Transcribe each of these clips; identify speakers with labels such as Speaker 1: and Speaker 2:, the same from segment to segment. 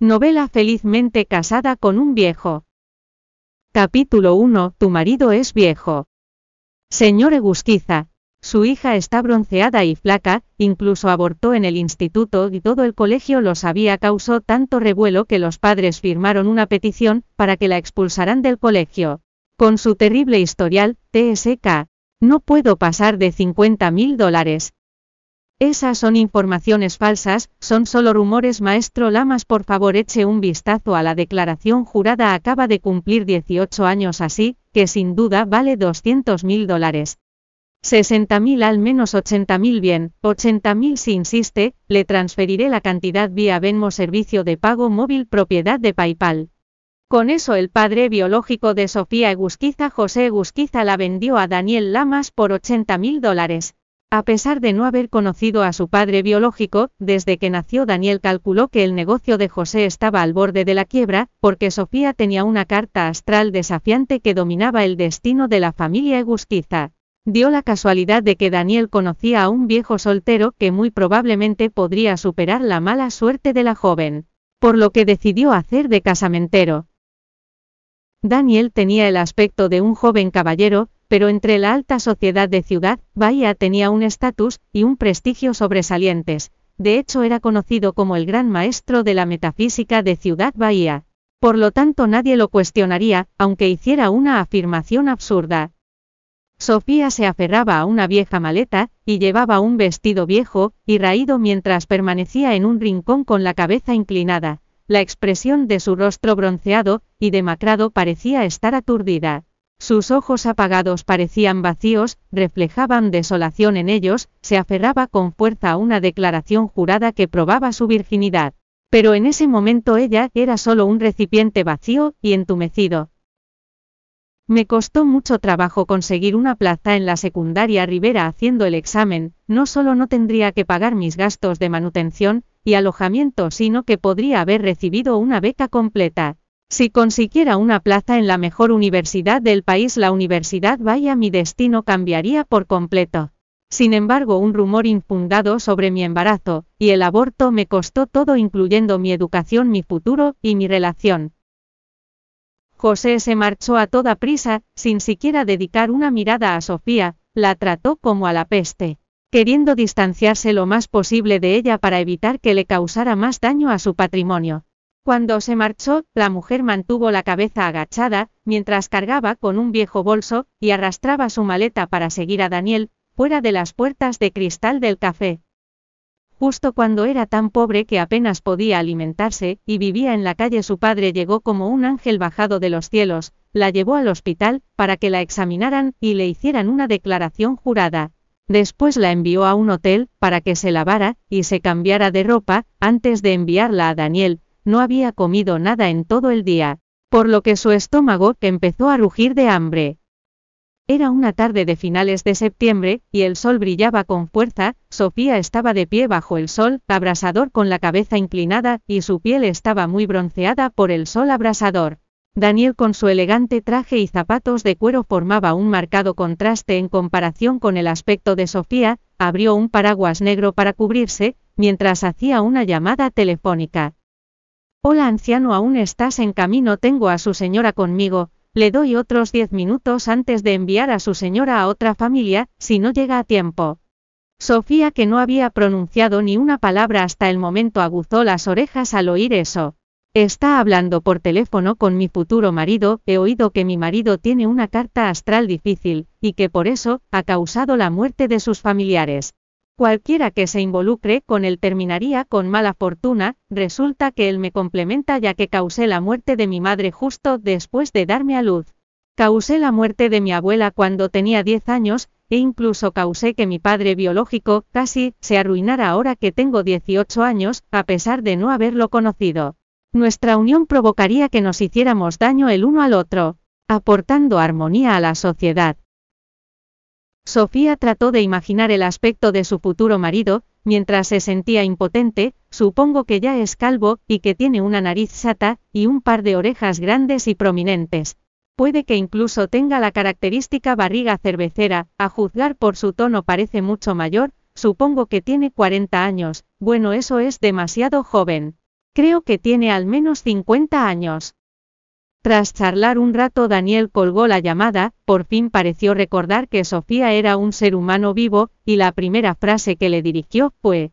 Speaker 1: Novela felizmente casada con un viejo. Capítulo 1. Tu marido es viejo. Señor Egusquiza. Su hija está bronceada y flaca, incluso abortó en el instituto y todo el colegio lo sabía. Causó tanto revuelo que los padres firmaron una petición para que la expulsaran del colegio. Con su terrible historial, TSK. No puedo pasar de 50 mil dólares. Esas son informaciones falsas, son solo rumores. Maestro Lamas, por favor eche un vistazo a la declaración jurada. Acaba de cumplir 18 años así, que sin duda vale 200 mil dólares. 60 mil al menos 80 mil bien, 80 mil si insiste, le transferiré la cantidad vía Venmo servicio de pago móvil propiedad de PayPal. Con eso el padre biológico de Sofía Egusquiza José Egusquiza la vendió a Daniel Lamas por 80 mil dólares. A pesar de no haber conocido a su padre biológico, desde que nació Daniel calculó que el negocio de José estaba al borde de la quiebra, porque Sofía tenía una carta astral desafiante que dominaba el destino de la familia Egusquiza. Dio la casualidad de que Daniel conocía a un viejo soltero que muy probablemente podría superar la mala suerte de la joven, por lo que decidió hacer de casamentero. Daniel tenía el aspecto de un joven caballero, pero entre la alta sociedad de Ciudad Bahía tenía un estatus y un prestigio sobresalientes. De hecho era conocido como el gran maestro de la metafísica de Ciudad Bahía. Por lo tanto nadie lo cuestionaría, aunque hiciera una afirmación absurda. Sofía se aferraba a una vieja maleta, y llevaba un vestido viejo, y raído mientras permanecía en un rincón con la cabeza inclinada. La expresión de su rostro bronceado y demacrado parecía estar aturdida. Sus ojos apagados parecían vacíos, reflejaban desolación en ellos, se aferraba con fuerza a una declaración jurada que probaba su virginidad. Pero en ese momento ella era solo un recipiente vacío y entumecido. Me costó mucho trabajo conseguir una plaza en la secundaria Rivera haciendo el examen, no solo no tendría que pagar mis gastos de manutención y alojamiento, sino que podría haber recibido una beca completa. Si consiguiera una plaza en la mejor universidad del país, la universidad vaya mi destino cambiaría por completo. Sin embargo, un rumor infundado sobre mi embarazo y el aborto me costó todo incluyendo mi educación, mi futuro y mi relación. José se marchó a toda prisa, sin siquiera dedicar una mirada a Sofía, la trató como a la peste, queriendo distanciarse lo más posible de ella para evitar que le causara más daño a su patrimonio. Cuando se marchó, la mujer mantuvo la cabeza agachada, mientras cargaba con un viejo bolso, y arrastraba su maleta para seguir a Daniel, fuera de las puertas de cristal del café. Justo cuando era tan pobre que apenas podía alimentarse, y vivía en la calle su padre llegó como un ángel bajado de los cielos, la llevó al hospital, para que la examinaran, y le hicieran una declaración jurada. Después la envió a un hotel, para que se lavara, y se cambiara de ropa, antes de enviarla a Daniel, no había comido nada en todo el día, por lo que su estómago empezó a rugir de hambre. Era una tarde de finales de septiembre, y el sol brillaba con fuerza, Sofía estaba de pie bajo el sol, abrasador con la cabeza inclinada, y su piel estaba muy bronceada por el sol abrasador. Daniel con su elegante traje y zapatos de cuero formaba un marcado contraste en comparación con el aspecto de Sofía, abrió un paraguas negro para cubrirse, mientras hacía una llamada telefónica. Hola anciano, aún estás en camino, tengo a su señora conmigo, le doy otros diez minutos antes de enviar a su señora a otra familia, si no llega a tiempo. Sofía, que no había pronunciado ni una palabra hasta el momento, aguzó las orejas al oír eso. Está hablando por teléfono con mi futuro marido, he oído que mi marido tiene una carta astral difícil, y que por eso, ha causado la muerte de sus familiares. Cualquiera que se involucre con él terminaría con mala fortuna, resulta que él me complementa ya que causé la muerte de mi madre justo después de darme a luz. Causé la muerte de mi abuela cuando tenía 10 años, e incluso causé que mi padre biológico, casi, se arruinara ahora que tengo 18 años, a pesar de no haberlo conocido. Nuestra unión provocaría que nos hiciéramos daño el uno al otro, aportando armonía a la sociedad. Sofía trató de imaginar el aspecto de su futuro marido, mientras se sentía impotente, supongo que ya es calvo, y que tiene una nariz sata, y un par de orejas grandes y prominentes. Puede que incluso tenga la característica barriga cervecera, a juzgar por su tono parece mucho mayor, supongo que tiene 40 años, bueno eso es demasiado joven. Creo que tiene al menos 50 años. Tras charlar un rato Daniel colgó la llamada, por fin pareció recordar que Sofía era un ser humano vivo, y la primera frase que le dirigió fue,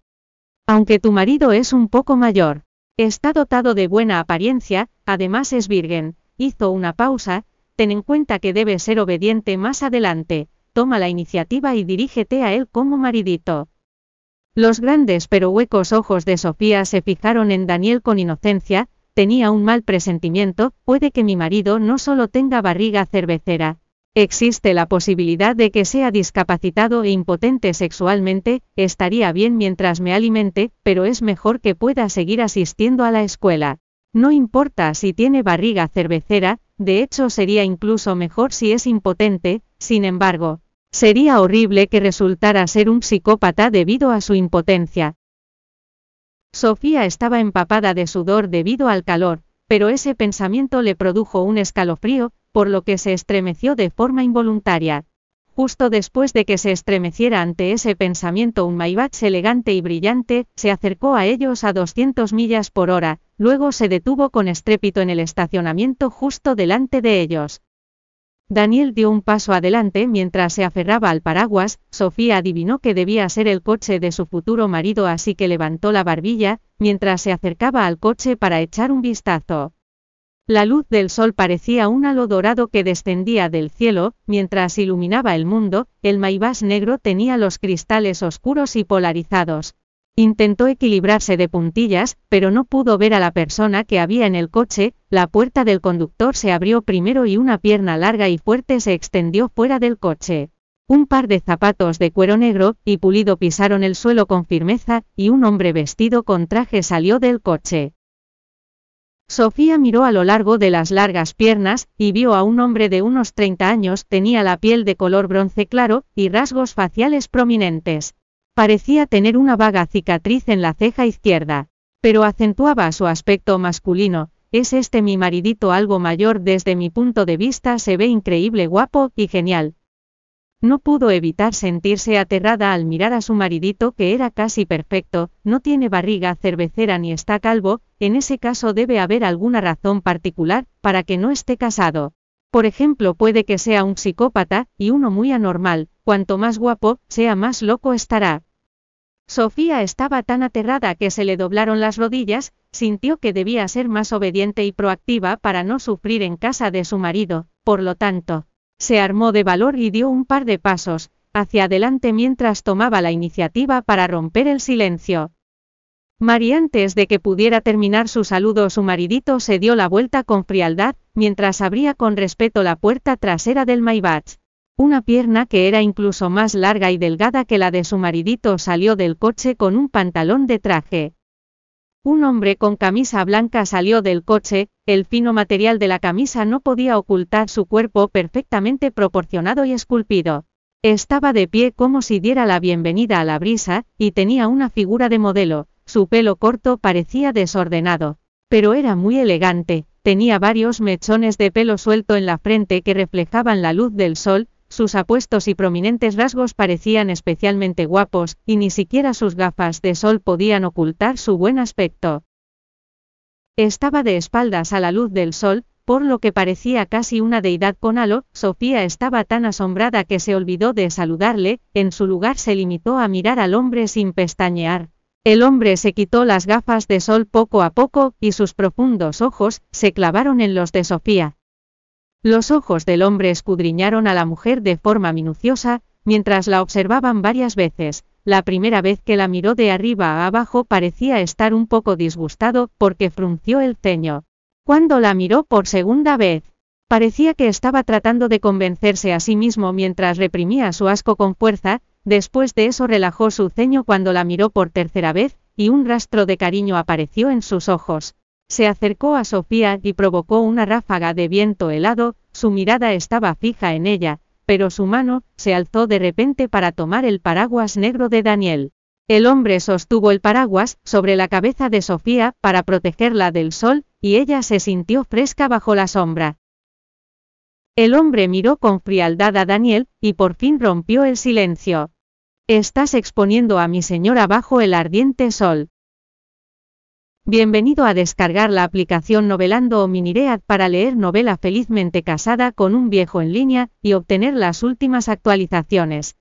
Speaker 1: Aunque tu marido es un poco mayor, está dotado de buena apariencia, además es virgen, hizo una pausa, ten en cuenta que debe ser obediente más adelante, toma la iniciativa y dirígete a él como maridito. Los grandes pero huecos ojos de Sofía se fijaron en Daniel con inocencia, tenía un mal presentimiento, puede que mi marido no solo tenga barriga cervecera. Existe la posibilidad de que sea discapacitado e impotente sexualmente, estaría bien mientras me alimente, pero es mejor que pueda seguir asistiendo a la escuela. No importa si tiene barriga cervecera, de hecho sería incluso mejor si es impotente, sin embargo, sería horrible que resultara ser un psicópata debido a su impotencia. Sofía estaba empapada de sudor debido al calor, pero ese pensamiento le produjo un escalofrío, por lo que se estremeció de forma involuntaria. Justo después de que se estremeciera ante ese pensamiento un Maybach elegante y brillante, se acercó a ellos a 200 millas por hora, luego se detuvo con estrépito en el estacionamiento justo delante de ellos. Daniel dio un paso adelante mientras se aferraba al paraguas, Sofía adivinó que debía ser el coche de su futuro marido así que levantó la barbilla, mientras se acercaba al coche para echar un vistazo. La luz del sol parecía un halo dorado que descendía del cielo, mientras iluminaba el mundo, el maibás negro tenía los cristales oscuros y polarizados. Intentó equilibrarse de puntillas, pero no pudo ver a la persona que había en el coche, la puerta del conductor se abrió primero y una pierna larga y fuerte se extendió fuera del coche. Un par de zapatos de cuero negro y pulido pisaron el suelo con firmeza, y un hombre vestido con traje salió del coche. Sofía miró a lo largo de las largas piernas, y vio a un hombre de unos 30 años, tenía la piel de color bronce claro, y rasgos faciales prominentes. Parecía tener una vaga cicatriz en la ceja izquierda, pero acentuaba su aspecto masculino, es este mi maridito algo mayor desde mi punto de vista se ve increíble guapo y genial. No pudo evitar sentirse aterrada al mirar a su maridito que era casi perfecto, no tiene barriga cervecera ni está calvo, en ese caso debe haber alguna razón particular, para que no esté casado. Por ejemplo, puede que sea un psicópata, y uno muy anormal, cuanto más guapo, sea más loco estará. Sofía estaba tan aterrada que se le doblaron las rodillas, sintió que debía ser más obediente y proactiva para no sufrir en casa de su marido, por lo tanto, se armó de valor y dio un par de pasos, hacia adelante mientras tomaba la iniciativa para romper el silencio. Mari antes de que pudiera terminar su saludo su maridito se dio la vuelta con frialdad, mientras abría con respeto la puerta trasera del Maybach. Una pierna que era incluso más larga y delgada que la de su maridito salió del coche con un pantalón de traje. Un hombre con camisa blanca salió del coche, el fino material de la camisa no podía ocultar su cuerpo perfectamente proporcionado y esculpido. Estaba de pie como si diera la bienvenida a la brisa, y tenía una figura de modelo, su pelo corto parecía desordenado, pero era muy elegante, tenía varios mechones de pelo suelto en la frente que reflejaban la luz del sol, sus apuestos y prominentes rasgos parecían especialmente guapos, y ni siquiera sus gafas de sol podían ocultar su buen aspecto. Estaba de espaldas a la luz del sol, por lo que parecía casi una deidad con halo, Sofía estaba tan asombrada que se olvidó de saludarle, en su lugar se limitó a mirar al hombre sin pestañear. El hombre se quitó las gafas de sol poco a poco, y sus profundos ojos, se clavaron en los de Sofía. Los ojos del hombre escudriñaron a la mujer de forma minuciosa, mientras la observaban varias veces. La primera vez que la miró de arriba a abajo parecía estar un poco disgustado porque frunció el ceño. Cuando la miró por segunda vez, parecía que estaba tratando de convencerse a sí mismo mientras reprimía su asco con fuerza, después de eso relajó su ceño cuando la miró por tercera vez, y un rastro de cariño apareció en sus ojos. Se acercó a Sofía y provocó una ráfaga de viento helado, su mirada estaba fija en ella, pero su mano se alzó de repente para tomar el paraguas negro de Daniel. El hombre sostuvo el paraguas sobre la cabeza de Sofía para protegerla del sol, y ella se sintió fresca bajo la sombra. El hombre miró con frialdad a Daniel, y por fin rompió el silencio. Estás exponiendo a mi señora bajo el ardiente sol. Bienvenido a descargar la aplicación Novelando o Miniread para leer novela Felizmente casada con un viejo en línea y obtener las últimas actualizaciones.